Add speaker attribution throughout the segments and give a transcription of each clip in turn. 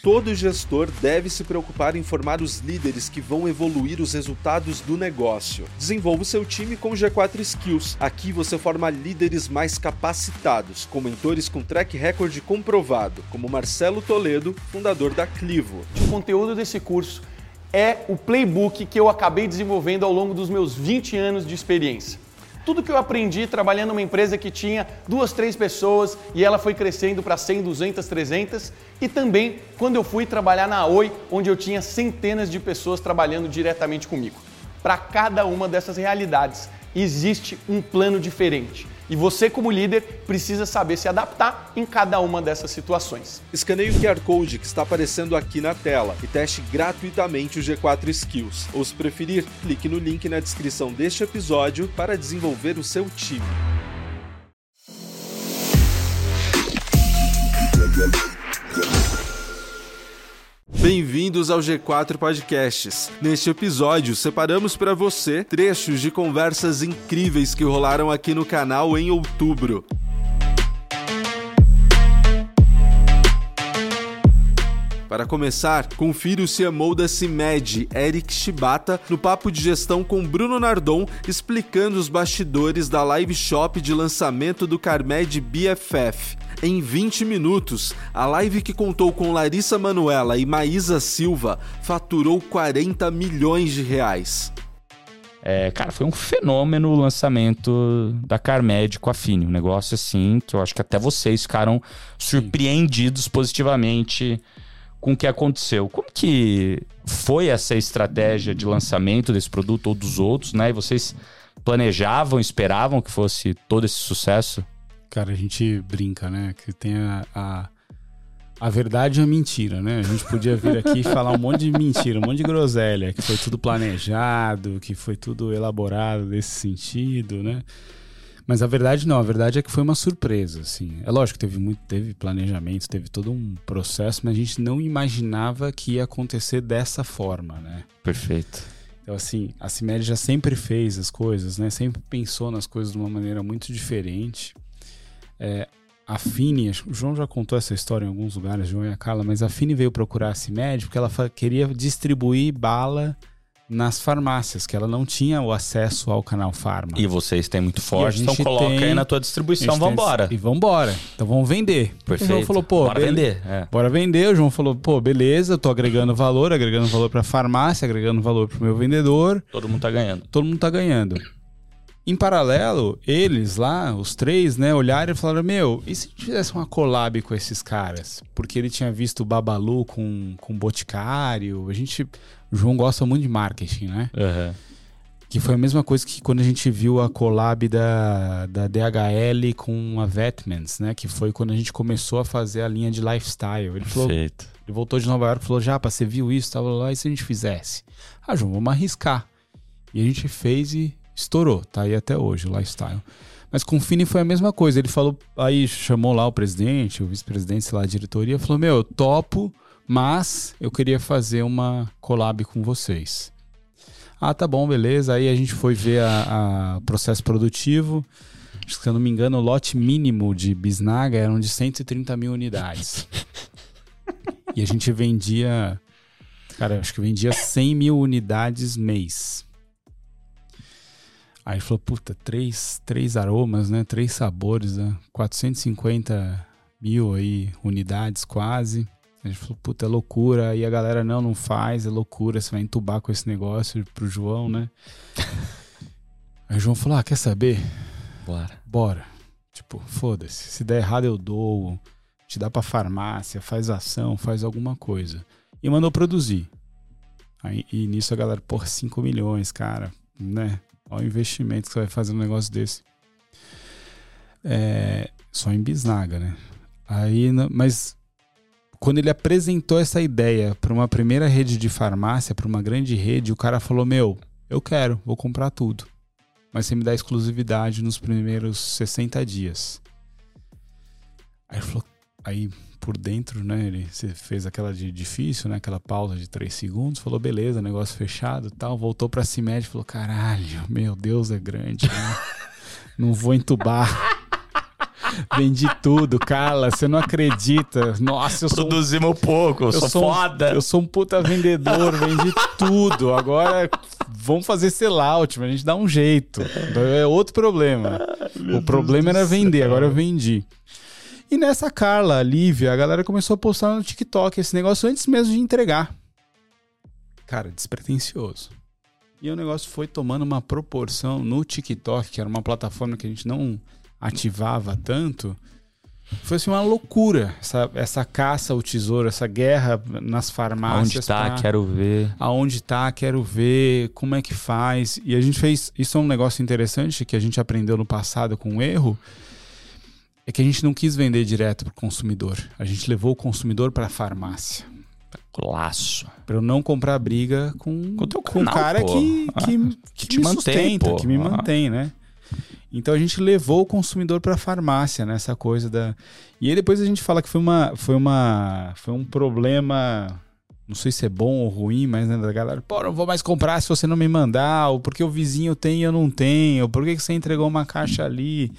Speaker 1: Todo gestor deve se preocupar em formar os líderes que vão evoluir os resultados do negócio. Desenvolva o seu time com G4 Skills. Aqui você forma líderes mais capacitados, com mentores com track record comprovado, como Marcelo Toledo, fundador da Clivo.
Speaker 2: O conteúdo desse curso é o playbook que eu acabei desenvolvendo ao longo dos meus 20 anos de experiência tudo que eu aprendi trabalhando numa empresa que tinha duas, três pessoas e ela foi crescendo para 100, 200, 300 e também quando eu fui trabalhar na Oi, onde eu tinha centenas de pessoas trabalhando diretamente comigo. Para cada uma dessas realidades existe um plano diferente. E você, como líder, precisa saber se adaptar em cada uma dessas situações.
Speaker 1: Escaneie o QR Code que está aparecendo aqui na tela e teste gratuitamente o G4 Skills. Ou, se preferir, clique no link na descrição deste episódio para desenvolver o seu time. Bem-vindos ao G4 Podcasts. Neste episódio, separamos para você trechos de conversas incríveis que rolaram aqui no canal em outubro. Para começar, confira o CMO da CIMED, Eric Shibata, no papo de gestão com Bruno Nardon, explicando os bastidores da live shop de lançamento do Carmed BFF. Em 20 minutos, a live que contou com Larissa Manuela e Maísa Silva faturou 40 milhões de reais.
Speaker 3: É, cara, foi um fenômeno o lançamento da Carmed com a Fini. Um negócio assim que eu acho que até vocês ficaram surpreendidos positivamente com o que aconteceu. Como que foi essa estratégia de lançamento desse produto ou dos outros, né? E vocês planejavam, esperavam que fosse todo esse sucesso?
Speaker 4: Cara, a gente brinca, né? Que tem a, a, a verdade e a mentira, né? A gente podia vir aqui e falar um monte de mentira, um monte de groselha, que foi tudo planejado, que foi tudo elaborado nesse sentido, né? Mas a verdade não, a verdade é que foi uma surpresa, assim. É lógico que teve muito, teve planejamento, teve todo um processo, mas a gente não imaginava que ia acontecer dessa forma, né?
Speaker 3: Perfeito.
Speaker 4: Então, assim, a CIMED já sempre fez as coisas, né? Sempre pensou nas coisas de uma maneira muito diferente. É, a Fini, o João já contou essa história em alguns lugares, João e a Carla, mas a Fini veio procurar a CIMED porque ela queria distribuir bala nas farmácias, que ela não tinha o acesso ao canal Farma.
Speaker 3: E vocês têm muito forte, então coloca tem, aí na tua distribuição, vambora.
Speaker 4: Tem, e vambora. Então vamos vender.
Speaker 3: Perfeito.
Speaker 4: O João falou, pô,
Speaker 3: bora vender. É.
Speaker 4: Bora vender. O João falou, pô, beleza, eu tô agregando valor, agregando valor pra farmácia, agregando valor pro meu vendedor.
Speaker 3: Todo mundo tá ganhando.
Speaker 4: Todo mundo tá ganhando. Em paralelo, eles lá, os três, né, olharam e falaram: Meu, e se tivesse uma collab com esses caras? Porque ele tinha visto o Babalu com, com o Boticário. A gente. O João gosta muito de marketing, né?
Speaker 3: Uhum.
Speaker 4: Que foi a mesma coisa que quando a gente viu a collab da, da DHL com a Vetmans, né? Que foi quando a gente começou a fazer a linha de lifestyle. Ele falou.
Speaker 3: Perfeito.
Speaker 4: Ele voltou de Nova York e falou: Japa, você viu isso? Tava lá, e se a gente fizesse? Ah, João, vamos arriscar. E a gente fez e estourou, tá aí até hoje o lifestyle. Mas com o Fini foi a mesma coisa. Ele falou, aí chamou lá o presidente, o vice-presidente, sei lá, a diretoria, falou: Meu, eu topo, mas eu queria fazer uma collab com vocês. Ah, tá bom, beleza. Aí a gente foi ver o processo produtivo. Acho que, se eu não me engano, o lote mínimo de bisnaga eram de 130 mil unidades. e a gente vendia. Cara, acho que vendia 100 mil unidades mês. Aí falou, puta, três, três aromas, né? Três sabores, né? 450 mil aí, unidades quase. A gente falou, puta, é loucura. Aí a galera, não, não faz, é loucura, você vai entubar com esse negócio pro João, né? aí o João falou, ah, quer saber?
Speaker 3: Bora.
Speaker 4: Bora. Tipo, foda-se. Se der errado, eu dou. Te dá pra farmácia, faz ação, faz alguma coisa. E mandou produzir. Aí, e nisso a galera, porra, 5 milhões, cara, né? Olha o investimento que você vai fazer um negócio desse. É, só em bisnaga, né? Aí, mas quando ele apresentou essa ideia para uma primeira rede de farmácia, para uma grande rede, o cara falou: Meu, eu quero, vou comprar tudo. Mas você me dá exclusividade nos primeiros 60 dias. Aí falou: Aí por dentro, né? Ele fez aquela de difícil, né? Aquela pausa de três segundos, falou, beleza, negócio fechado tal. Voltou pra CIMED e falou, caralho, meu Deus, é grande, né? Não vou entubar. Vendi tudo, Carla, você não acredita. Nossa, eu sou. um-
Speaker 3: Produzimos pouco, eu, sou,
Speaker 4: um-
Speaker 3: foda.
Speaker 4: eu sou um puta vendedor, vendi tudo. Agora vamos fazer sellout, mas a gente dá um jeito. É outro problema. o problema era vender, agora eu vendi. E nessa Carla, a Lívia, a galera começou a postar no TikTok esse negócio antes mesmo de entregar. Cara, despretensioso. E o negócio foi tomando uma proporção no TikTok, que era uma plataforma que a gente não ativava tanto. Foi assim uma loucura essa, essa caça ao tesouro, essa guerra nas
Speaker 3: Onde
Speaker 4: farmácias.
Speaker 3: tá?
Speaker 4: pra-
Speaker 3: Quero ver.
Speaker 4: aonde tá, quero ver, como é que faz. E a gente fez. Isso é um negócio interessante que a gente aprendeu no passado com um erro. É que a gente não quis vender direto para o consumidor. A gente levou o consumidor para a farmácia.
Speaker 3: Laço.
Speaker 4: Para eu não comprar briga com,
Speaker 3: Com o
Speaker 4: com
Speaker 3: canal,
Speaker 4: cara
Speaker 3: pô.
Speaker 4: que, que,
Speaker 3: Ah,
Speaker 4: que
Speaker 3: te
Speaker 4: me
Speaker 3: mantém,
Speaker 4: sustenta,
Speaker 3: pô.
Speaker 4: que me
Speaker 3: Ah.
Speaker 4: mantém, né? Então a gente levou o consumidor para a farmácia nessa coisa da. E aí depois a gente fala que foi uma, foi uma, foi um problema, não sei se é bom ou ruim, mas né, da galera, pô, não vou mais comprar se você não me mandar, ou porque o vizinho tem e eu não tenho, ou por que você entregou uma caixa ali.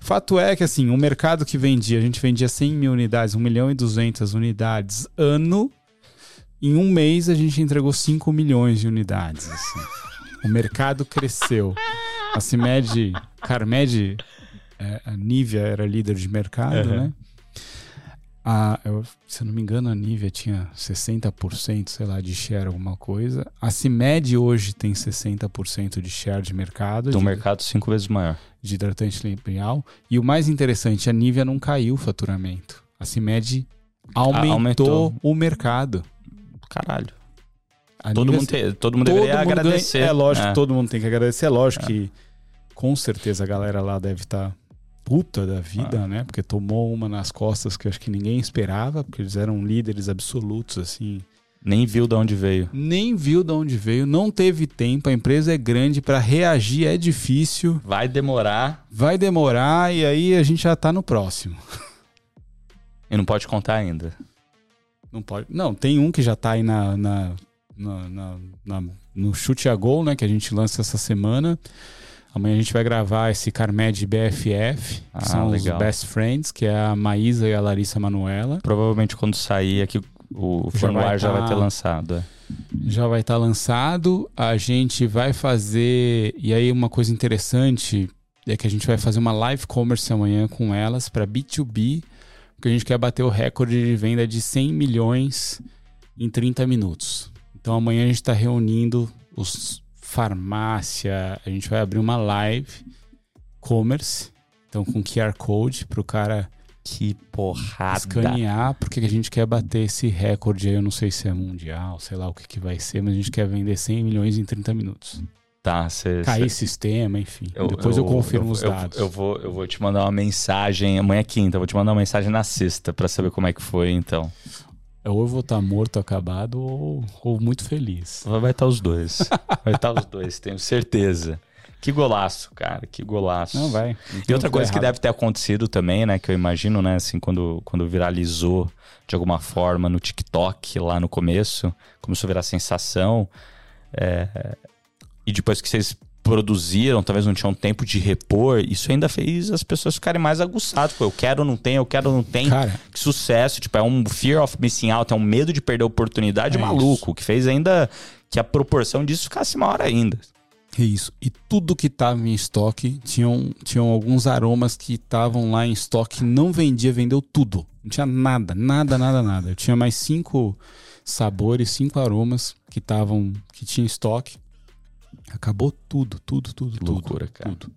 Speaker 4: Fato é que assim, o mercado que vendia, a gente vendia 100 mil unidades, 1 milhão e 200 unidades ano. Em um mês a gente entregou 5 milhões de unidades. assim. O mercado cresceu. A CIMED, Carmed, é, a Nivea era líder de mercado,
Speaker 3: Uhum.
Speaker 4: né? A, eu- se eu não me engano, a Nivea tinha 60%, sei lá, de share, alguma coisa. A CIMED hoje tem 60% de share de mercado.
Speaker 3: Do
Speaker 4: de,
Speaker 3: mercado cinco vezes maior.
Speaker 4: de hidratante lineal. E o mais interessante, a Nivea não caiu o faturamento. A CIMED aumentou,
Speaker 3: aumentou.
Speaker 4: o mercado.
Speaker 3: Caralho.
Speaker 4: A
Speaker 3: Todo mundo, te- todo mundo
Speaker 4: todo
Speaker 3: deveria
Speaker 4: mundo ganha-
Speaker 3: agradecer.
Speaker 4: É lógico,
Speaker 3: É.
Speaker 4: todo mundo tem que agradecer. É lógico que com certeza a galera lá deve estar puta da vida,
Speaker 3: Ah.
Speaker 4: né? Porque tomou uma nas costas que acho que ninguém esperava, porque eles eram líderes absolutos, assim.
Speaker 3: Nem viu de onde veio.
Speaker 4: Nem viu de onde veio, não teve tempo. A empresa é grande, para reagir é difícil,
Speaker 3: Vai demorar
Speaker 4: vai demorar e aí a gente já tá no próximo.
Speaker 3: e não pode contar ainda.
Speaker 4: Não pode. Não, tem um que já tá aí na, na- na- na- no chute a gol, né? Que a gente lança essa semana. Amanhã a gente vai gravar esse Carmed BFF, que
Speaker 3: Ah,
Speaker 4: são
Speaker 3: legal.
Speaker 4: os Best Friends, que é a Maísa e a Larissa Manuela.
Speaker 3: Provavelmente quando sair aqui o
Speaker 4: Já
Speaker 3: formulário
Speaker 4: vai
Speaker 3: já vai
Speaker 4: tá-
Speaker 3: ter lançado. é.
Speaker 4: Já vai estar lançado. A gente vai fazer. E aí, uma coisa interessante é que a gente vai fazer uma live commerce amanhã com elas para B2B, porque a gente quer bater o recorde de venda de 100 milhões em 30 minutos. Então, amanhã a gente está reunindo os farmácia. A gente vai abrir uma live commerce, então com QR Code para o cara
Speaker 3: Que porrada.
Speaker 4: escanear, porque a gente quer bater esse recorde aí, eu não sei se é mundial, sei lá o que, que vai ser, mas a gente quer vender 100 milhões em 30 minutos.
Speaker 3: Tá, cê,
Speaker 4: Cair
Speaker 3: cê-
Speaker 4: sistema, enfim. Depois eu, confirmo os
Speaker 3: eu-
Speaker 4: dados.
Speaker 3: Eu, vou, eu vou te mandar uma mensagem. Amanhã é quinta, eu vou te mandar uma mensagem na sexta pra saber como é que foi, então.
Speaker 4: Ou eu vou estar morto, acabado, ou, ou muito feliz.
Speaker 3: Vai estar os dois. Vai estar os dois, tenho certeza. Que golaço, cara, que golaço.
Speaker 4: Não vai.
Speaker 3: E outra coisa que deve ter acontecido também, né, que eu imagino, né, assim, quando, quando viralizou de alguma forma no TikTok lá no começo, começou a virar sensação, é, e depois que vocês produziram, talvez não tinham tempo de repor, isso ainda fez as pessoas ficarem mais aguçadas. Tipo, eu quero, não tenho, eu quero, não tenho.
Speaker 4: Cara,
Speaker 3: Que sucesso, tipo, é um fear of missing out, é um medo de perder a oportunidade
Speaker 4: É
Speaker 3: maluco, que fez ainda que a proporção disso ficasse maior ainda.
Speaker 4: é isso. E tudo que estava em estoque, tinham, tinham alguns aromas que estavam lá em estoque, não vendia, vendeu tudo. Não tinha nada, nada, nada, nada. Eu tinha mais cinco sabores, cinco aromas que estavam, que tinha em estoque. Acabou tudo, tudo, tudo, tudo.
Speaker 3: loucura, cara.
Speaker 4: Tudo.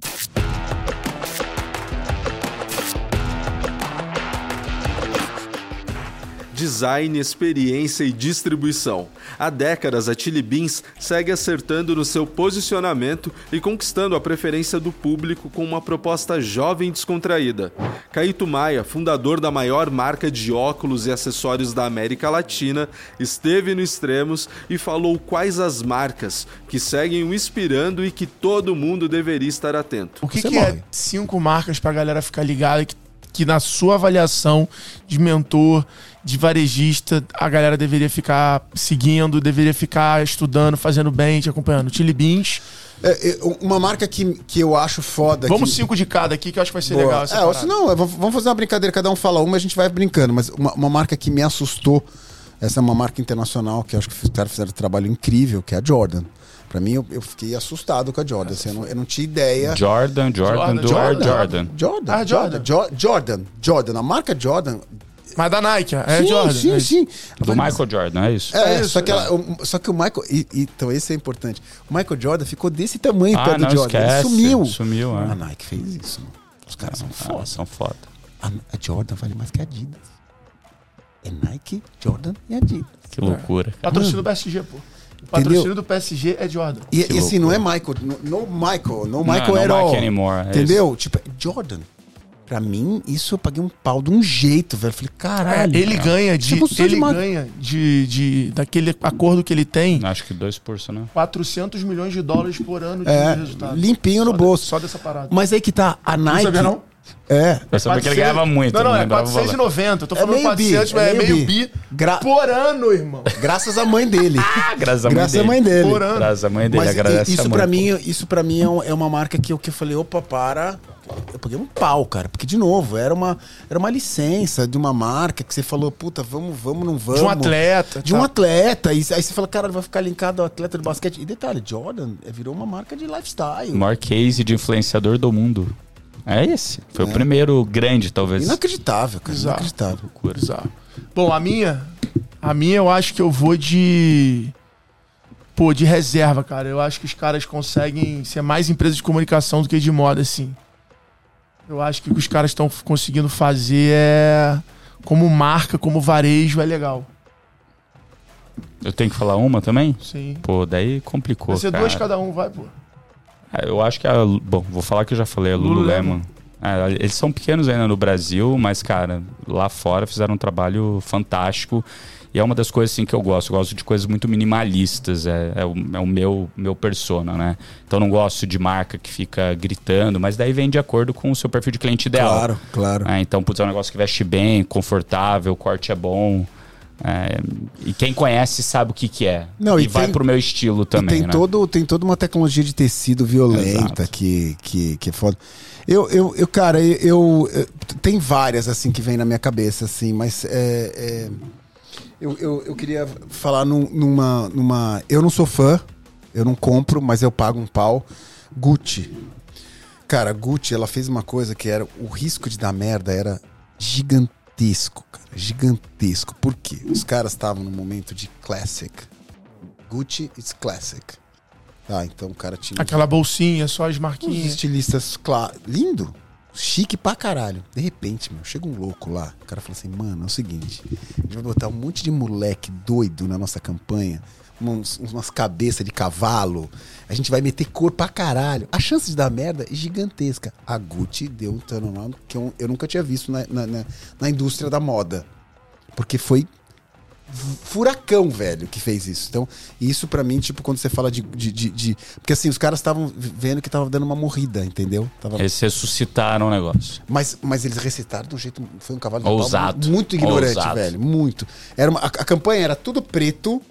Speaker 1: Design, experiência e distribuição. Há décadas, a Chili Beans segue acertando no seu posicionamento e conquistando a preferência do público com uma proposta jovem e descontraída. Caíto Maia, fundador da maior marca de óculos e acessórios da América Latina, esteve no Extremos e falou quais as marcas que seguem o inspirando e que todo mundo deveria estar atento.
Speaker 5: O que, que é cinco marcas pra galera ficar ligada que, que na sua avaliação de mentor, de varejista, a galera deveria ficar seguindo, deveria ficar estudando, fazendo bem, te acompanhando? Chili Beans,
Speaker 6: É, é, uma marca que, que eu acho foda.
Speaker 5: Vamos
Speaker 6: que...
Speaker 5: cinco de cada aqui, que eu acho que vai ser
Speaker 6: Boa.
Speaker 5: legal essa
Speaker 6: é, ou se não, vamos vamos fazer uma brincadeira, cada um fala uma e a gente vai brincando. Mas uma, uma marca que me assustou, essa é uma marca internacional que eu acho que os caras fizeram um trabalho incrível, que é a Jordan. Pra mim, eu, eu fiquei assustado com a Jordan. assim, eu, não, eu não tinha ideia.
Speaker 3: Jordan, Jordan,
Speaker 5: Jordan,
Speaker 3: Jordan.
Speaker 5: Jordan.
Speaker 3: Jordan.
Speaker 6: Jordan,
Speaker 5: Ah,
Speaker 6: Jordan, Jo- Jordan, Jordan. A marca Jordan.
Speaker 5: Mas da Nike, é
Speaker 6: sim,
Speaker 5: Jordan.
Speaker 6: sim,
Speaker 5: é
Speaker 6: sim.
Speaker 3: Do Michael Jordan, é isso?
Speaker 6: É,
Speaker 5: É isso,
Speaker 6: só, que ela- o, só que o Michael. e- e- então, esse é importante. O Michael Jordan ficou desse tamanho
Speaker 3: Ah,
Speaker 6: perto
Speaker 3: não
Speaker 6: do Jordan. Ele
Speaker 3: esquece.
Speaker 6: sumiu.
Speaker 3: Sumiu, é.
Speaker 6: A Nike fez isso. mano. Os caras são
Speaker 3: Ah,
Speaker 6: foda.
Speaker 3: são foda.
Speaker 6: A, a Jordan vale mais que a Adidas. É Nike, Jordan e Adidas.
Speaker 3: Que loucura.
Speaker 5: Patrocínio do PSG, pô. O patrocínio do PSG é Jordan.
Speaker 6: E, e assim, não é Michael, no, no Michael, no Michael
Speaker 3: não
Speaker 6: at all.
Speaker 3: Mike anymore, é
Speaker 6: Entendeu? Tipo, é Jordan. Pra mim, isso eu paguei um pau de um jeito, velho. Falei,
Speaker 5: É,
Speaker 6: caralho.
Speaker 5: ele ganha de.
Speaker 6: Tipo, de
Speaker 5: ele
Speaker 6: uma-
Speaker 5: ganha de, de. Daquele acordo que ele tem,
Speaker 3: Acho que 2%, né?
Speaker 5: 400 milhões de dólares por ano de
Speaker 6: É,
Speaker 5: resultado.
Speaker 6: limpinho no
Speaker 5: Só de-
Speaker 6: bolso.
Speaker 5: só dessa parada.
Speaker 6: Mas aí que tá, a Nike.
Speaker 5: sabia, não?
Speaker 6: É.
Speaker 3: Eu sabia que ele
Speaker 5: 400
Speaker 3: ganhava muito.
Speaker 5: Não, não, é
Speaker 3: lembrava o valor.
Speaker 5: 490. Eu tô
Speaker 6: É
Speaker 5: falando
Speaker 6: bi,
Speaker 5: 400,
Speaker 6: é
Speaker 5: mas é
Speaker 6: meio
Speaker 5: meio
Speaker 6: bi.
Speaker 5: bi
Speaker 6: Gra-
Speaker 5: por ano, irmão.
Speaker 6: Graças à mãe dele.
Speaker 3: Ah, graças à mãe
Speaker 6: Graças
Speaker 3: dele.
Speaker 6: à mãe dele.
Speaker 5: Por ano.
Speaker 3: Graças à mãe dele,
Speaker 6: Mas
Speaker 3: agradece
Speaker 6: isso
Speaker 3: a mãe.
Speaker 6: pra mim, isso para mim é, um- é uma marca que eu, que eu falei, opa, para. Eu paguei um pau, cara. Porque, de novo, era uma, era uma licença de uma marca que você falou, puta, vamos, vamos, não vamos.
Speaker 5: De um atleta.
Speaker 6: De um
Speaker 5: tá.
Speaker 6: atleta. E aí você fala, cara, vai ficar linkado ao atleta de basquete. E detalhe, Jordan é, virou uma marca de lifestyle.
Speaker 3: O maior case de influenciador do mundo. É esse. Foi o primeiro grande, talvez.
Speaker 6: Inacreditável, cara.
Speaker 5: Bizarro.
Speaker 6: Inacreditável.
Speaker 3: Loucura.
Speaker 5: Bizarro. Bom, a minha. A minha eu acho que eu vou de. Pô, de reserva, cara. Eu acho que os caras conseguem ser mais empresa de comunicação do que de moda, assim. Eu acho que o que os caras estão conseguindo fazer é. Como marca, como varejo, é legal.
Speaker 3: Eu tenho que falar uma também?
Speaker 5: Sim.
Speaker 3: Pô, daí complicou.
Speaker 5: Vai ser
Speaker 3: cara.
Speaker 5: duas cada um, vai, pô.
Speaker 3: É, Eu acho que a. Bom, vou falar que eu já falei, a Lululemon. É, eles são pequenos ainda no Brasil, mas, cara, lá fora fizeram um trabalho fantástico. E é uma das coisas assim, que eu gosto. Eu gosto de coisas muito minimalistas. É, é o, é o meu, meu persona, né? Então não gosto de marca que fica gritando, mas daí vem de acordo com o seu perfil de cliente ideal.
Speaker 6: Claro, claro.
Speaker 3: É, então, putz, é um negócio que veste bem, confortável, o corte é bom. É, e quem conhece sabe o que, que é.
Speaker 6: Não,
Speaker 3: e
Speaker 6: e
Speaker 3: vai
Speaker 6: tem-
Speaker 3: pro meu estilo também,
Speaker 6: tem,
Speaker 3: né?
Speaker 6: todo, tem toda uma tecnologia de tecido violenta
Speaker 3: Exato.
Speaker 6: que, que, que é foda. Eu, eu, eu cara, eu, eu- Tem várias, assim, que vem na minha cabeça, assim, mas é, é, eu, eu, eu queria falar num- numa, numa. Eu não sou fã, eu não compro, mas eu pago um pau. Gucci. Cara, Gucci, ela fez uma coisa que era. O risco de dar merda era gigantesco, cara. Gigantesco. Por quê? Os caras estavam num momento de classic. Gucci is classic. Tá, então o cara tinha.
Speaker 5: Aquela bolsinha, só as
Speaker 6: Os
Speaker 5: marquinhas.
Speaker 6: estilistas, cla- lindo, chique pra caralho. De repente, meu, chega um louco lá. O cara fala assim: mano, é o seguinte, a gente vai botar um monte de moleque doido na nossa campanha, uns, umas cabeças de cavalo. A gente vai meter cor pra caralho. A chance de dar merda é gigantesca. A Gucci deu um turnaround que eu, eu nunca tinha visto na, na, na- na indústria da moda. Porque foi furacão, velho, que fez isso. Então, isso pra mim, tipo, quando você fala de. de, de- de- Porque assim, os caras estavam vendo que tava dando uma morrida, entendeu? Tava...
Speaker 3: Eles ressuscitaram o negócio.
Speaker 6: Mas, mas eles recitaram de um jeito. Foi um cavalo
Speaker 3: Ousado.
Speaker 6: muito ignorante,
Speaker 3: Ousado.
Speaker 6: velho. Muito. Era uma, a, a campanha era tudo preto.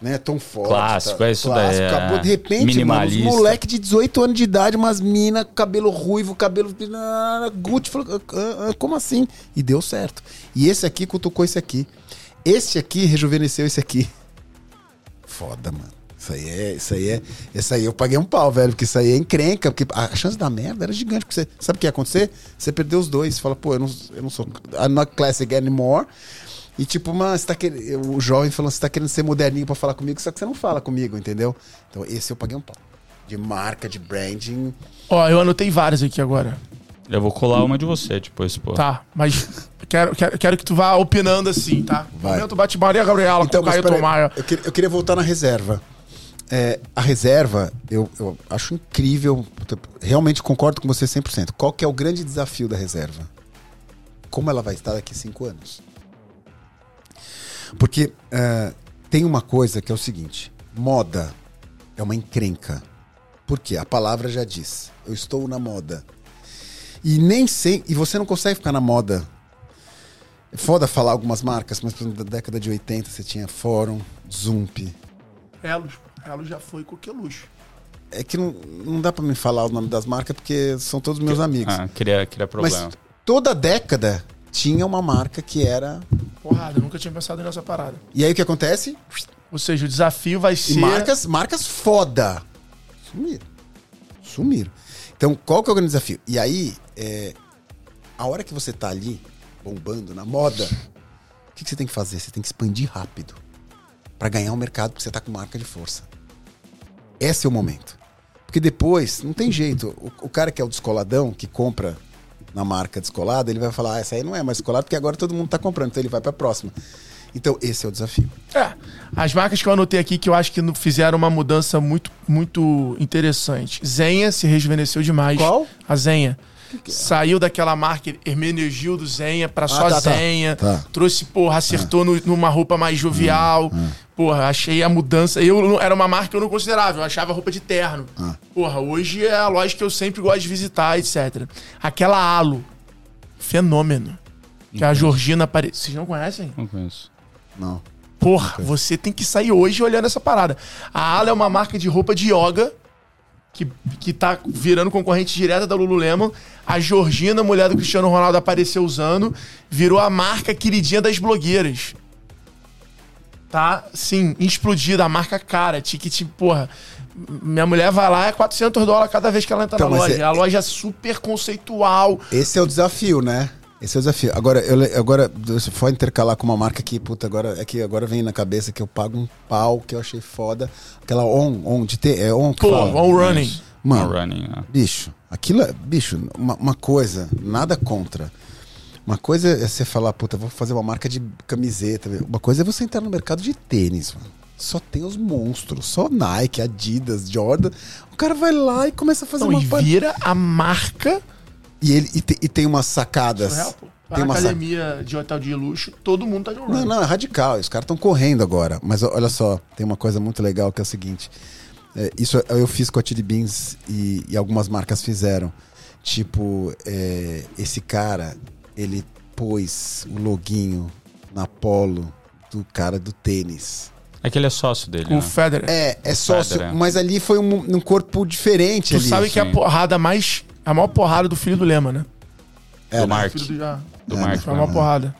Speaker 6: Né, Tom Ford.
Speaker 3: Clássico, é isso daí, é.
Speaker 6: Acabou, de repente, mano, os moleque de 18 anos de idade, umas mina, cabelo ruivo, cabelo. ah, Gucci falou, ah, ah, como assim? E deu certo. E esse aqui cutucou esse aqui. Esse aqui rejuvenesceu esse aqui. Foda, mano. Isso aí é. Isso aí é. Isso aí eu paguei um pau, velho. Porque isso aí é encrenca. Porque a chance da merda era gigante. Porque você, sabe o que ia acontecer? Você perdeu os dois. Você fala, pô, eu não, eu não sou. I'm not classic anymore. E tipo, mano, você tá querendo. O jovem falando, você tá querendo ser moderninho pra falar comigo, só que você não fala comigo, entendeu? Então esse eu paguei um pau. De marca, de branding.
Speaker 5: Ó, eu anotei várias aqui agora.
Speaker 3: Eu vou colar uma de você depois, pô.
Speaker 5: Tá, mas quero, quero, quero que tu vá opinando assim, tá?
Speaker 6: Vai.
Speaker 5: Momento bate Maria Gabriela
Speaker 6: Então,
Speaker 5: com
Speaker 6: mas
Speaker 5: Caio Maia.
Speaker 6: eu, queria, eu queria voltar na reserva. É, a reserva, eu, eu acho incrível. Realmente concordo com você 100%. Qual que é o grande desafio da reserva? Como ela vai estar daqui a cinco anos? Porque é, tem uma coisa que é o seguinte: moda é uma encrenca. Por quê? A palavra já diz. Eu estou na moda. E nem sei. E você não consegue ficar na moda. É foda falar algumas marcas, mas por exemplo, da década de 80 você tinha Fórum, Zump.
Speaker 5: Elos. Elos já foi coqueluche.
Speaker 6: É que não, não dá pra me falar o nome das marcas porque são todos meus amigos.
Speaker 3: Ah, queria, queria problema.
Speaker 6: Mas toda década tinha uma marca que era.
Speaker 5: Porrada, eu nunca tinha pensado nessa parada.
Speaker 6: E aí o que acontece?
Speaker 5: Ou seja, o desafio vai
Speaker 6: E
Speaker 5: ser.
Speaker 6: marcas, marcas foda. Sumiram. Sumiram. Então, qual que é o grande desafio? E aí, é, a hora que você tá ali, bombando na moda, o que, que você tem que fazer? Você tem que expandir rápido. Pra ganhar o mercado, porque você tá com marca de força. Esse é o momento. Porque depois, não tem jeito. O, o cara que é o descoladão, que compra na marca descolada, ele vai falar, ah, essa aí não é mais descolada, porque agora todo mundo tá comprando, então ele vai pra próxima. Então, esse é o desafio.
Speaker 5: É, as marcas que eu anotei aqui que eu acho que fizeram uma mudança muito, muito interessante. Zenha se rejuvenesceu demais.
Speaker 6: Qual?
Speaker 5: A Zenha. Saiu daquela marca Hermenegildo Zenha pra só
Speaker 6: tá, tá.
Speaker 5: Zenha.
Speaker 6: Tá.
Speaker 5: Trouxe, porra, acertou no- numa roupa mais jovial. Porra, achei a mudança. Eu não- era uma marca que eu não considerava, eu achava roupa de terno. Porra, hoje é a loja que eu sempre gosto de visitar, etc. Aquela Alo, fenômeno. Que a Georgina apareceu. Vocês não conhecem?
Speaker 3: Não conheço.
Speaker 6: Não.
Speaker 5: Porra, você tem que sair hoje olhando essa parada. A Ala é uma marca de roupa de yoga que, que tá virando concorrente direta da Lululemon. A Georgina, mulher do Cristiano Ronaldo, apareceu usando, virou a marca queridinha das blogueiras. Tá, sim, explodida, a marca cara, ticket, porra. Minha mulher vai lá, é 400 dólares cada vez que ela entra
Speaker 6: Então,
Speaker 5: na loja.
Speaker 6: é-
Speaker 5: A loja é super conceitual.
Speaker 6: Esse é o desafio, né? Esse é o desafio. Agora, eu, agora se for intercalar com uma marca que, puta, agora, é que agora vem na cabeça que eu pago um pau, que eu achei foda. Aquela On, On, de ter, é On que
Speaker 5: Pô,
Speaker 6: fala.
Speaker 5: on running.
Speaker 6: Mano,
Speaker 3: All running, ah.
Speaker 6: bicho, aquilo é, bicho, uma, uma coisa, nada contra. Uma coisa é você falar, puta, vou fazer uma marca de camiseta. Uma coisa é você entrar no mercado de tênis, mano. Só tem os monstros, só Nike, Adidas, Jordan. O cara vai lá e começa a fazer
Speaker 5: Então,
Speaker 6: uma
Speaker 5: e
Speaker 6: pa-
Speaker 5: vira a marca
Speaker 6: E ele e, te- e tem umas sacadas.
Speaker 5: Surreal, pô.
Speaker 6: Tem
Speaker 5: na
Speaker 6: uma
Speaker 5: academia de hotel de luxo, todo mundo tá de
Speaker 6: Não, não, é radical. Os caras estão correndo agora. Mas olha só, tem uma coisa muito legal que é o seguinte. É, isso eu fiz com a Tilly Beans e, e algumas marcas fizeram. Tipo, é, esse cara, ele pôs o loguinho na polo do cara do tênis.
Speaker 3: É que ele é sócio dele,
Speaker 5: Com
Speaker 3: né?
Speaker 5: o Federer.
Speaker 6: É, é sócio,
Speaker 3: Federer.
Speaker 6: mas ali foi um, um corpo diferente
Speaker 5: tu
Speaker 6: ali.
Speaker 5: sabe que é a
Speaker 3: sim.
Speaker 5: porrada mais. A maior porrada do filho do Lema, né?
Speaker 6: É,
Speaker 3: do
Speaker 6: né?
Speaker 3: Mark.
Speaker 5: Filho do já.
Speaker 3: Do
Speaker 6: É,
Speaker 3: Mark.
Speaker 5: Foi a maior
Speaker 3: né?
Speaker 5: porrada.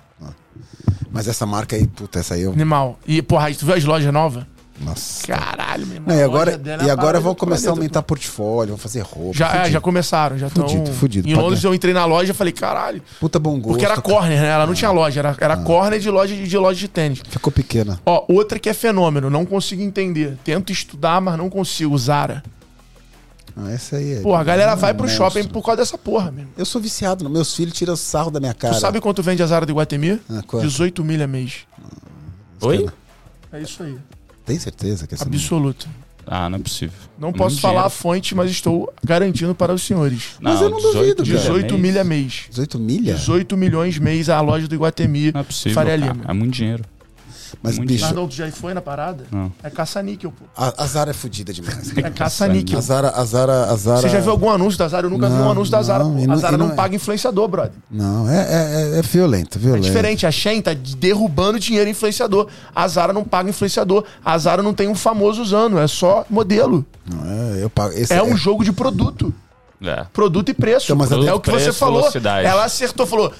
Speaker 6: Mas essa marca aí, puta, essa aí eu.
Speaker 5: Animal. E, porra, aí tu viu as lojas novas?
Speaker 6: Nossa.
Speaker 5: Caralho, meu irmão.
Speaker 6: Não, e agora,
Speaker 5: é
Speaker 6: e agora vão começar a aumentar portfólio, vão fazer roupa.
Speaker 5: Já, é, já começaram, já estão.
Speaker 6: Fudido, fudido,
Speaker 5: Em Londres eu entrei na loja e falei, caralho.
Speaker 6: Puta bom gosto.
Speaker 5: Porque era corner, né? Ela não tinha loja, era,
Speaker 6: Ah.
Speaker 5: era corner de loja, de loja de tênis.
Speaker 6: Ficou pequena.
Speaker 5: Ó, outra que é fenômeno, não consigo entender. Tento estudar, mas não consigo. Zara.
Speaker 6: Ah, essa aí é.
Speaker 5: Porra, a galera vai pro
Speaker 6: monstro.
Speaker 5: shopping por causa dessa porra, mesmo.
Speaker 6: Eu sou viciado, no- meus filhos tiram sarro da minha cara.
Speaker 5: Tu sabe quanto vende a Zara do Iguatemi?
Speaker 6: Ah, quanto?
Speaker 5: 18 mil a mês.
Speaker 3: Oi?
Speaker 5: É isso aí.
Speaker 6: Tem certeza que essa
Speaker 5: Absoluto.
Speaker 3: Ah, não é possível.
Speaker 5: Não
Speaker 3: Muito
Speaker 5: posso falar a
Speaker 3: dinheiro.
Speaker 5: fonte, mas estou garantindo para os senhores.
Speaker 6: Mas eu não duvido, cara.
Speaker 5: 18 mil a mês.
Speaker 6: 18 milha?
Speaker 5: 18 milhões mês a loja do Iguatemi.
Speaker 3: Não é possível,
Speaker 5: Faria
Speaker 3: cara.
Speaker 5: Lima.
Speaker 3: É muito dinheiro.
Speaker 6: Mas,
Speaker 3: Muito
Speaker 6: bicho,
Speaker 5: tu já foi na parada?
Speaker 3: Não.
Speaker 5: É caça-níquel, pô.
Speaker 6: a, a Zara é fodida demais.
Speaker 5: É caça-níquel.
Speaker 6: A Zara, a Zara, a Zara...
Speaker 5: Você já viu algum anúncio da Zara? Eu nunca vi um
Speaker 6: Não,
Speaker 5: anúncio da Zara.
Speaker 6: não,
Speaker 5: pô. A
Speaker 6: não-
Speaker 5: Zara não,
Speaker 6: não é-
Speaker 5: paga influenciador, brother.
Speaker 6: Não, é, é, é violento,
Speaker 5: É
Speaker 6: violento.
Speaker 5: diferente. A Shein tá derrubando dinheiro influenciador. A Zara não paga influenciador. A Zara não tem um famoso usando. É só modelo.
Speaker 6: Não, é, eu pago, esse
Speaker 5: É um jogo de produto.
Speaker 3: É.
Speaker 5: Produto e preço.
Speaker 6: Então, mas
Speaker 5: é o que você
Speaker 3: preço,
Speaker 5: falou.
Speaker 3: velocidade.
Speaker 5: Ela acertou, falou.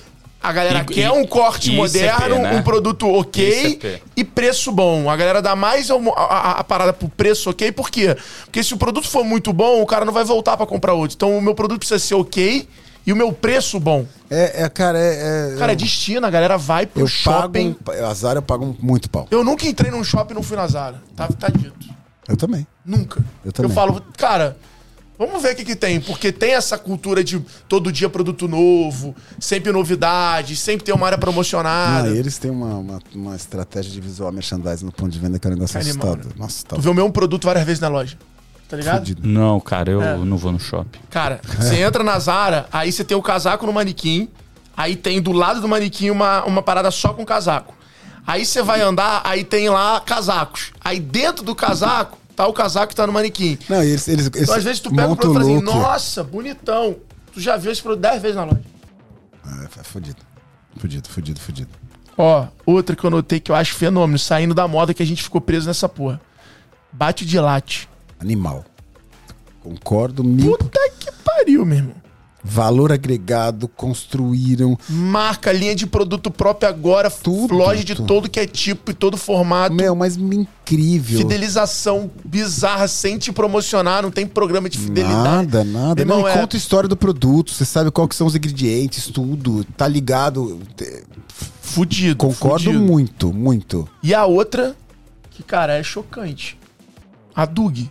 Speaker 5: A galera
Speaker 3: E-
Speaker 5: quer
Speaker 3: e-
Speaker 5: um corte
Speaker 3: e
Speaker 5: moderno,
Speaker 3: ICP, né?
Speaker 5: um produto ok
Speaker 3: ICP.
Speaker 5: e preço bom. A galera dá mais a, a- a parada pro preço ok, por quê? Porque se o produto for muito bom, o cara não vai voltar pra comprar outro. Então o meu produto precisa ser ok e o meu preço bom.
Speaker 6: É, é, cara, é... é
Speaker 5: Cara, é
Speaker 6: eu,
Speaker 5: destino, a galera vai pro
Speaker 6: eu
Speaker 5: shopping.
Speaker 6: pago... um- A Zara eu pago muito pau.
Speaker 5: Eu nunca entrei num shopping e não fui na Zara. Tá, tá dito.
Speaker 6: Eu também.
Speaker 5: Nunca.
Speaker 6: Eu também.
Speaker 5: falo, cara, vamos ver o que, que tem. Porque tem essa cultura de todo dia produto novo, sempre novidade, sempre tem uma área promocionada.
Speaker 6: Ah, e eles têm uma, uma, uma estratégia de visual merchandising no ponto de venda que é um negócio
Speaker 5: Que animal,
Speaker 6: assustador. Nossa, tá
Speaker 5: Tu vê o mesmo produto várias vezes na loja. Tá ligado?
Speaker 6: fudido.
Speaker 3: Não, cara, eu
Speaker 5: É.
Speaker 3: não vou no shopping.
Speaker 5: Cara, você entra na Zara, aí você tem o casaco no manequim, aí tem do lado do manequim uma, uma parada só com casaco. Aí você vai andar, aí tem lá casacos. Aí dentro do casaco, tá o casaco que tá no manequim.
Speaker 6: Não, e eles, eles,
Speaker 5: Então, às vezes tu pega o produto e fala assim, nossa, bonitão. Tu já viu esse produto 10 vezes na loja.
Speaker 6: É, é fudido. Fudido, fudido, fudido.
Speaker 5: Ó, outra que eu notei que eu acho fenômeno, saindo da moda que a gente ficou preso nessa porra. Bate de latte.
Speaker 6: Animal. Concordo mil.
Speaker 5: Puta que pariu, meu irmão.
Speaker 6: Valor agregado, construíram.
Speaker 5: Marca, linha de produto próprio agora,
Speaker 6: Tudo,
Speaker 5: loja de
Speaker 6: tudo.
Speaker 5: todo que é tipo e todo formato.
Speaker 6: Meu, mas incrível.
Speaker 5: Fidelização bizarra, sem te promocionar, não tem programa de fidelidade.
Speaker 6: Nada, nada.
Speaker 5: Irmão,
Speaker 6: não,
Speaker 5: é-
Speaker 6: conta a história do produto, você sabe qual que são os ingredientes, tudo. Tá ligado.
Speaker 5: Fudido.
Speaker 6: Concordo
Speaker 5: fudido.
Speaker 6: muito, muito.
Speaker 5: E a outra, que, cara, é chocante. A Dug.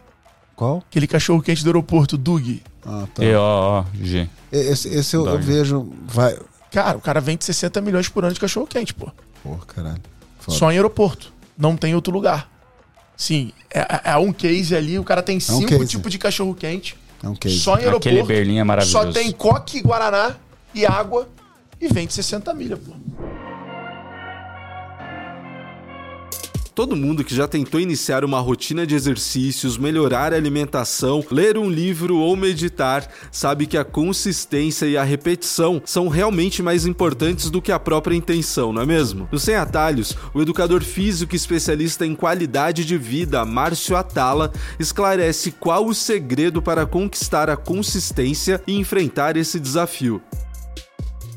Speaker 6: Qual?
Speaker 5: Aquele cachorro quente do aeroporto, Dug.
Speaker 6: Ah, tá.
Speaker 3: E-O-O-G.
Speaker 6: Esse, esse eu, eu vejo. Vai.
Speaker 5: Cara, o cara vende 60 milhões por ano de cachorro quente, pô.
Speaker 6: Pô, caralho. Foda.
Speaker 5: Só em aeroporto. Não tem outro lugar. Sim, é, é um case ali, o cara tem cinco
Speaker 6: case.
Speaker 5: tipos de cachorro quente.
Speaker 6: É um case.
Speaker 5: Só em aeroporto.
Speaker 3: Aquele Berlim é maravilhoso.
Speaker 5: Só tem coque, guaraná e água e vende 60 milha, pô.
Speaker 1: Todo mundo que já tentou iniciar uma rotina de exercícios, melhorar a alimentação, ler um livro ou meditar, sabe que a consistência e a repetição são realmente mais importantes do que a própria intenção, não é mesmo? No Sem Atalhos, o educador físico especialista em qualidade de vida, Márcio Atala, esclarece qual o segredo para conquistar a consistência e enfrentar esse desafio.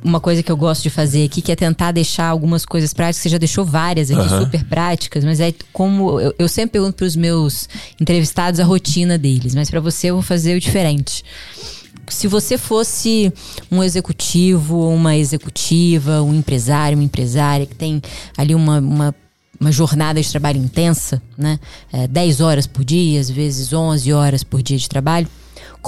Speaker 7: Uma coisa que eu gosto de fazer aqui, que é tentar deixar algumas coisas práticas. Você já deixou várias aqui, super práticas, mas é como. Eu, eu sempre pergunto pros meus entrevistados a rotina deles, mas para você eu vou fazer o diferente. Se você fosse um executivo, uma executiva, um empresário, uma empresária que tem ali uma, uma, uma jornada de trabalho intensa, né? É, 10 horas por dia, às vezes 11 horas por dia de trabalho.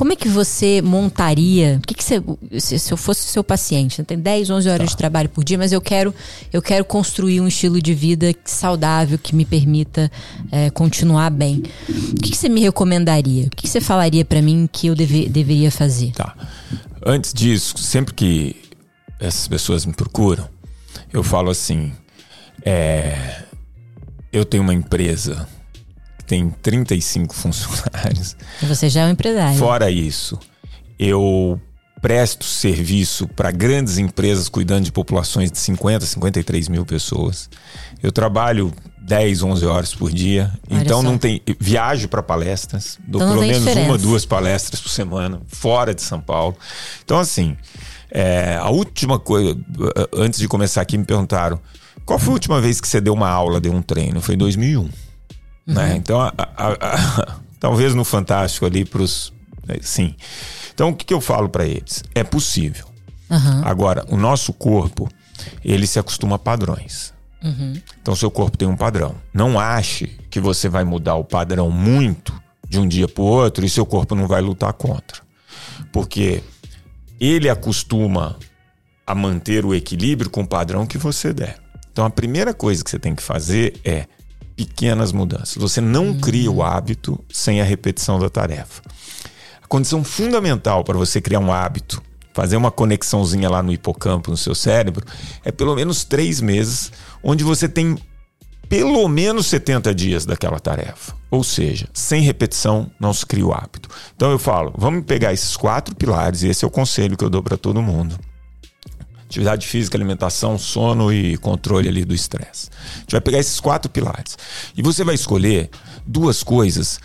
Speaker 7: Como é que você montaria? O que, que você, se, se eu fosse seu paciente, né? tem 10, 11 horas de trabalho por dia, mas eu quero, eu quero construir um estilo de vida saudável que me permita é, continuar bem. O que, que você me recomendaria? O que, que você falaria pra mim que eu deve- deveria fazer?
Speaker 8: Tá. Antes disso, sempre que essas pessoas me procuram, eu falo assim: é, eu tenho uma empresa tem 35 funcionários.
Speaker 7: Você já é um empresário.
Speaker 8: Fora isso, eu presto serviço para grandes empresas cuidando de populações de 50, 53 mil pessoas. Eu trabalho 10, 11 horas por dia.
Speaker 7: Olha
Speaker 8: então
Speaker 7: só.
Speaker 8: não tem. Viajo para palestras. Dou
Speaker 7: Então
Speaker 8: pelo menos
Speaker 7: diferença.
Speaker 8: uma, duas palestras por semana, fora de São Paulo. Então, assim, é, a última coisa. Antes de começar aqui, me perguntaram: qual foi a última vez que você deu uma aula, deu um treino? Foi em 2001. Né? Então, a- a- a- talvez no Fantástico ali pros. eh, Sim. Então, o que, que eu falo para eles? É possível.
Speaker 7: Aham.
Speaker 8: Agora, o nosso corpo, ele se acostuma a padrões. Então, seu corpo tem um padrão. Não ache que você vai mudar o padrão muito de um dia para o outro e seu corpo não vai lutar contra. Porque ele acostuma a manter o equilíbrio com o padrão que você der. Então, a primeira coisa que você tem que fazer é pequenas mudanças. Você não cria o hábito sem a repetição da tarefa. A condição fundamental para você criar um hábito, fazer uma conexãozinha lá no hipocampo, no seu cérebro, é pelo menos três meses, onde você tem pelo menos 70 dias daquela tarefa. Ou seja, sem repetição não se cria o hábito. Então eu falo, vamos pegar esses quatro pilares, e esse é o conselho que eu dou para todo mundo. Atividade física, alimentação, sono e controle ali do estresse. A gente vai pegar esses quatro pilares. E você vai escolher duas coisas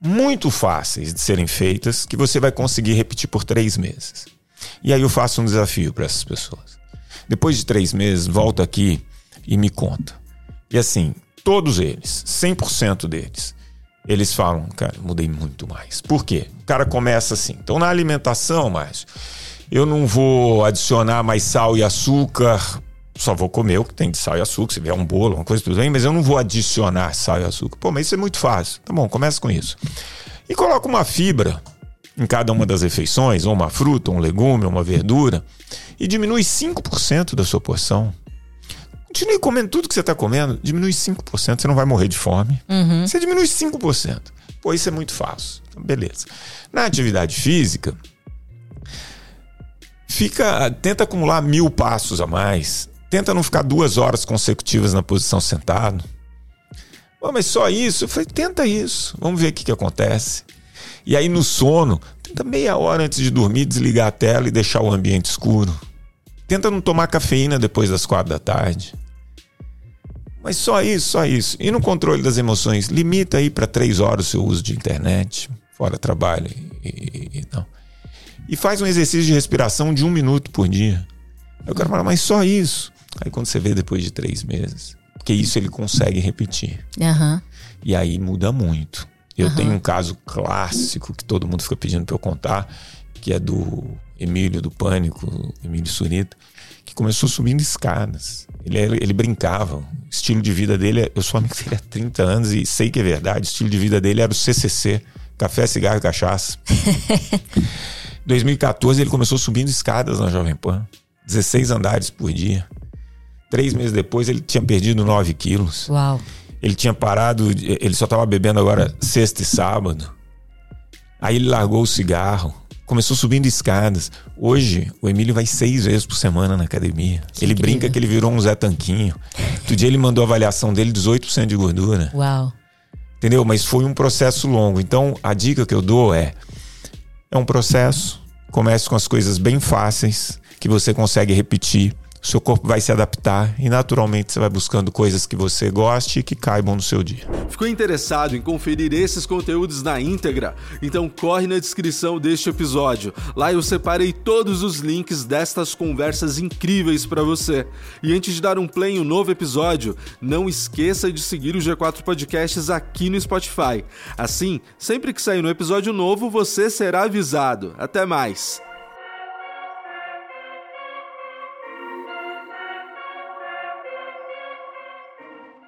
Speaker 8: muito fáceis de serem feitas que você vai conseguir repetir por três meses. E aí eu faço um desafio para essas pessoas. Depois de três meses, volta aqui e me conta. E assim, todos eles, 100% deles, eles falam, cara, mudei muito mais. Por quê? O cara começa assim. Então, na alimentação, mais, eu não vou adicionar mais sal e açúcar, só vou comer o que tem de sal e açúcar. Se vier um bolo, uma coisa tudo bem, mas eu não vou adicionar sal e açúcar. Pô, mas isso é muito fácil. Tá bom, começa com isso. E coloca uma fibra em cada uma das refeições, ou uma fruta, um legume, uma verdura, e diminui 5% da sua porção. Continue comendo tudo que você está comendo, diminui 5%, você não vai morrer de fome. Você diminui 5%. Pô, isso é muito fácil. Então, beleza. Na atividade física, fica, tenta acumular mil passos a mais. Tenta não ficar duas horas consecutivas na posição sentado. Mas só isso? Falei, tenta isso. Vamos ver o que, que acontece. E aí no sono, tenta meia hora antes de dormir, desligar a tela e deixar o ambiente escuro. Tenta não tomar cafeína depois das quatro da tarde. Mas só isso, só isso. E no controle das emoções, limita aí para três horas o seu uso de internet, fora trabalho e, e não. E faz um exercício de respiração de um minuto por dia. Aí o cara fala, mas só isso. Aí quando você vê depois de três meses, porque isso ele consegue repetir.
Speaker 7: Aham.
Speaker 8: E aí muda muito. Eu tenho um caso clássico que todo mundo fica pedindo pra eu contar, que é do Emílio do Pânico, Emílio Surita, que começou subindo escadas. Ele, ele brincava. O estilo de vida dele, é- eu sou amigo dele há 30 anos e sei que é verdade. O estilo de vida dele era o CCC, café, cigarro e cachaça. Em 2014 ele começou subindo escadas na Jovem Pan, 16 andares por dia. Três meses depois ele tinha perdido 9 quilos.
Speaker 7: Uau.
Speaker 8: Ele tinha parado, ele só tava bebendo agora sexta e sábado. Aí ele largou o cigarro, começou subindo escadas. Hoje, o Emílio vai seis vezes por semana na academia. ele
Speaker 7: incrível.
Speaker 8: brinca que ele virou um Zé Tanquinho. Outro dia ele mandou a avaliação dele 18% de gordura.
Speaker 7: Uau.
Speaker 8: Entendeu? Mas foi um processo longo. Então, a dica que eu dou é: é um processo. Comece com as coisas bem fáceis, que você consegue repetir. Seu corpo vai se adaptar e naturalmente você vai buscando coisas que você goste e que caibam no seu dia.
Speaker 1: Ficou interessado em conferir esses conteúdos na íntegra? Então corre na descrição deste episódio. Lá eu separei todos os links destas conversas incríveis para você. E antes de dar um play em um novo episódio, não esqueça de seguir o G4 Podcasts aqui no Spotify. Assim, sempre que sair um episódio novo, você será avisado. Até mais.